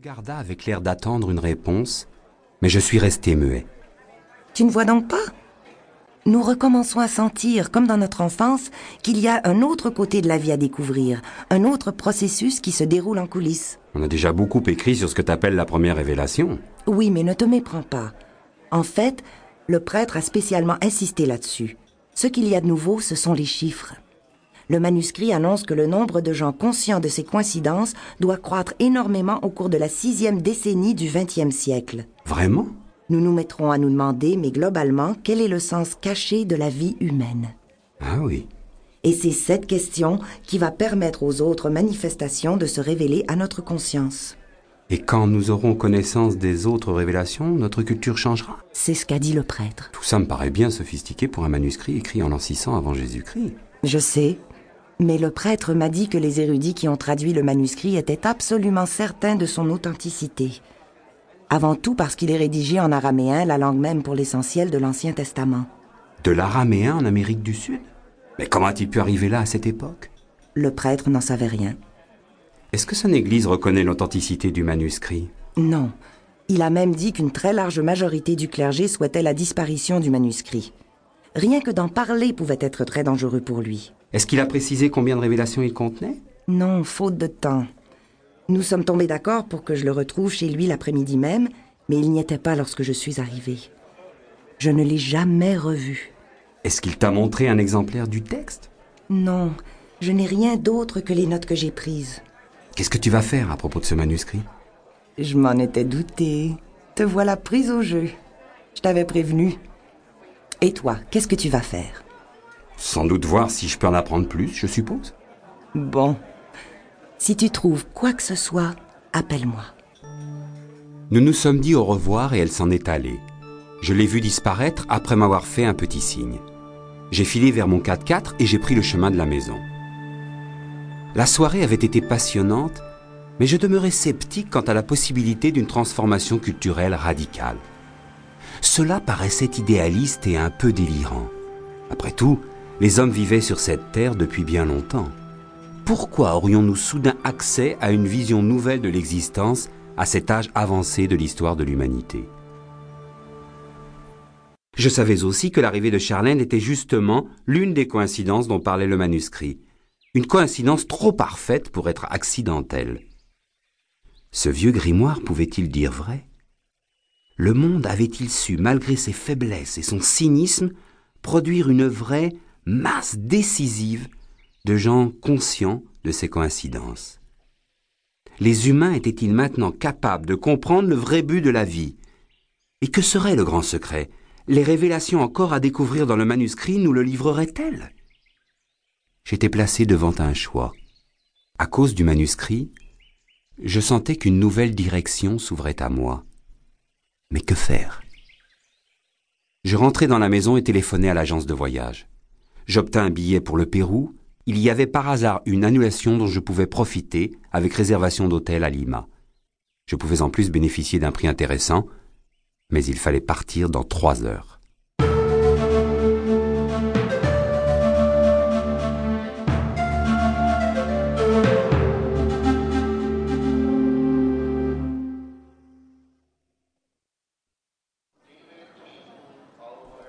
regarda avec l'air d'attendre une réponse, mais je suis resté muet. Tu ne vois donc pas? Nous recommençons à sentir, comme dans notre enfance, qu'il y a un autre côté de la vie à découvrir, un autre processus qui se déroule en coulisses. On a déjà beaucoup écrit sur ce que t'appelles la première révélation. Oui, mais ne te méprends pas. En fait, le prêtre a spécialement insisté là-dessus. Ce qu'il y a de nouveau, ce sont les chiffres. Le manuscrit annonce que le nombre de gens conscients de ces coïncidences doit croître énormément au cours de la sixième décennie du XXe siècle. Vraiment? Nous nous mettrons à nous demander, mais globalement, quel est le sens caché de la vie humaine? Ah oui. Et c'est cette question qui va permettre aux autres manifestations de se révéler à notre conscience. Et quand nous aurons connaissance des autres révélations, notre culture changera? C'est ce qu'a dit le prêtre. Tout ça me paraît bien sophistiqué pour un manuscrit écrit en l'an 600 avant Jésus-Christ. Je sais, mais le prêtre m'a dit que les érudits qui ont traduit le manuscrit étaient absolument certains de son authenticité. Avant tout parce qu'il est rédigé en araméen, la langue même pour l'essentiel de l'Ancien Testament. De l'araméen en Amérique du Sud? Mais comment a-t-il pu arriver là à cette époque? Le prêtre n'en savait rien. Est-ce que son Église reconnaît l'authenticité du manuscrit? Non. Il a même dit qu'une très large majorité du clergé souhaitait la disparition du manuscrit. Rien que d'en parler pouvait être très dangereux pour lui. Est-ce qu'il a précisé combien de révélations il contenait? Non, faute de temps. Nous sommes tombés d'accord pour que je le retrouve chez lui l'après-midi même, mais il n'y était pas lorsque je suis arrivée. Je ne l'ai jamais revu. Est-ce qu'il t'a montré un exemplaire du texte? Non, je n'ai rien d'autre que les notes que j'ai prises. Qu'est-ce que tu vas faire à propos de ce manuscrit? Je m'en étais douté. Te voilà prise au jeu. Je t'avais prévenu. Et toi, qu'est-ce que tu vas faire? Sans doute voir si je peux en apprendre plus, je suppose. Bon. Si tu trouves quoi que ce soit, appelle-moi. Nous nous sommes dit au revoir et elle s'en est allée. Je l'ai vue disparaître après m'avoir fait un petit signe. J'ai filé vers mon 4x4 et j'ai pris le chemin de la maison. La soirée avait été passionnante, mais je demeurais sceptique quant à la possibilité d'une transformation culturelle radicale. Cela paraissait idéaliste et un peu délirant. Après tout, les hommes vivaient sur cette terre depuis bien longtemps. Pourquoi aurions-nous soudain accès à une vision nouvelle de l'existence à cet âge avancé de l'histoire de l'humanité? Je savais aussi que l'arrivée de Charlène était justement l'une des coïncidences dont parlait le manuscrit, une coïncidence trop parfaite pour être accidentelle. Ce vieux grimoire pouvait-il dire vrai? Le monde avait-il su, malgré ses faiblesses et son cynisme, produire une vraie masse décisive de gens conscients de ces coïncidences? Les humains étaient-ils maintenant capables de comprendre le vrai but de la vie? Et que serait le grand secret? Les révélations encore à découvrir dans le manuscrit nous le livreraient-elles? J'étais placé devant un choix. À cause du manuscrit, je sentais qu'une nouvelle direction s'ouvrait à moi. Mais que faire? Je rentrai dans la maison et téléphonai à l'agence de voyage. J'obtins un billet pour le Pérou. Il y avait par hasard une annulation dont je pouvais profiter avec réservation d'hôtel à Lima. Je pouvais en plus bénéficier d'un prix intéressant, mais il fallait partir dans trois heures.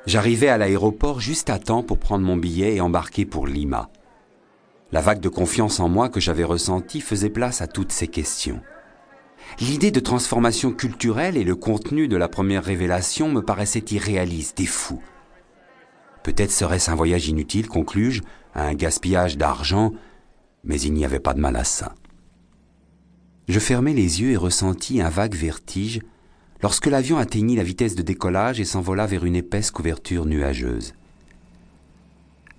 J'arrivais à l'aéroport juste à temps pour prendre mon billet et embarquer pour Lima. La vague de confiance en moi que j'avais ressentie faisait place à toutes ces questions. L'idée de transformation culturelle et le contenu de la première révélation me paraissaient irréalistes et fous. Peut-être serait-ce un voyage inutile, conclus-je, un gaspillage d'argent, mais il n'y avait pas de mal à ça. Je fermai les yeux et ressentis un vague vertige lorsque l'avion atteignit la vitesse de décollage et s'envola vers une épaisse couverture nuageuse.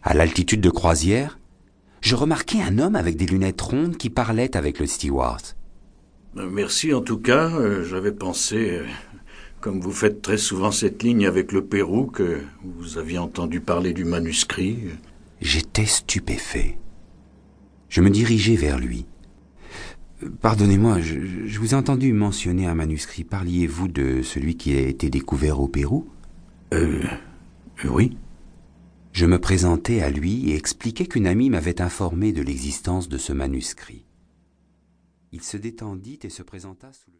À l'altitude de croisière, je remarquai un homme avec des lunettes rondes qui parlait avec le steward. Merci en tout cas. Euh, J'avais pensé, euh, comme vous faites très souvent cette ligne avec le Pérou, que vous aviez entendu parler du manuscrit. J'étais stupéfait. Je me dirigeai vers lui. Pardonnez-moi, je, je vous ai entendu mentionner un manuscrit. Parliez-vous de celui qui a été découvert au Pérou? Euh. Oui. Je me présentai à lui et expliquai qu'une amie m'avait informé de l'existence de ce manuscrit. Il se détendit et se présenta sous le...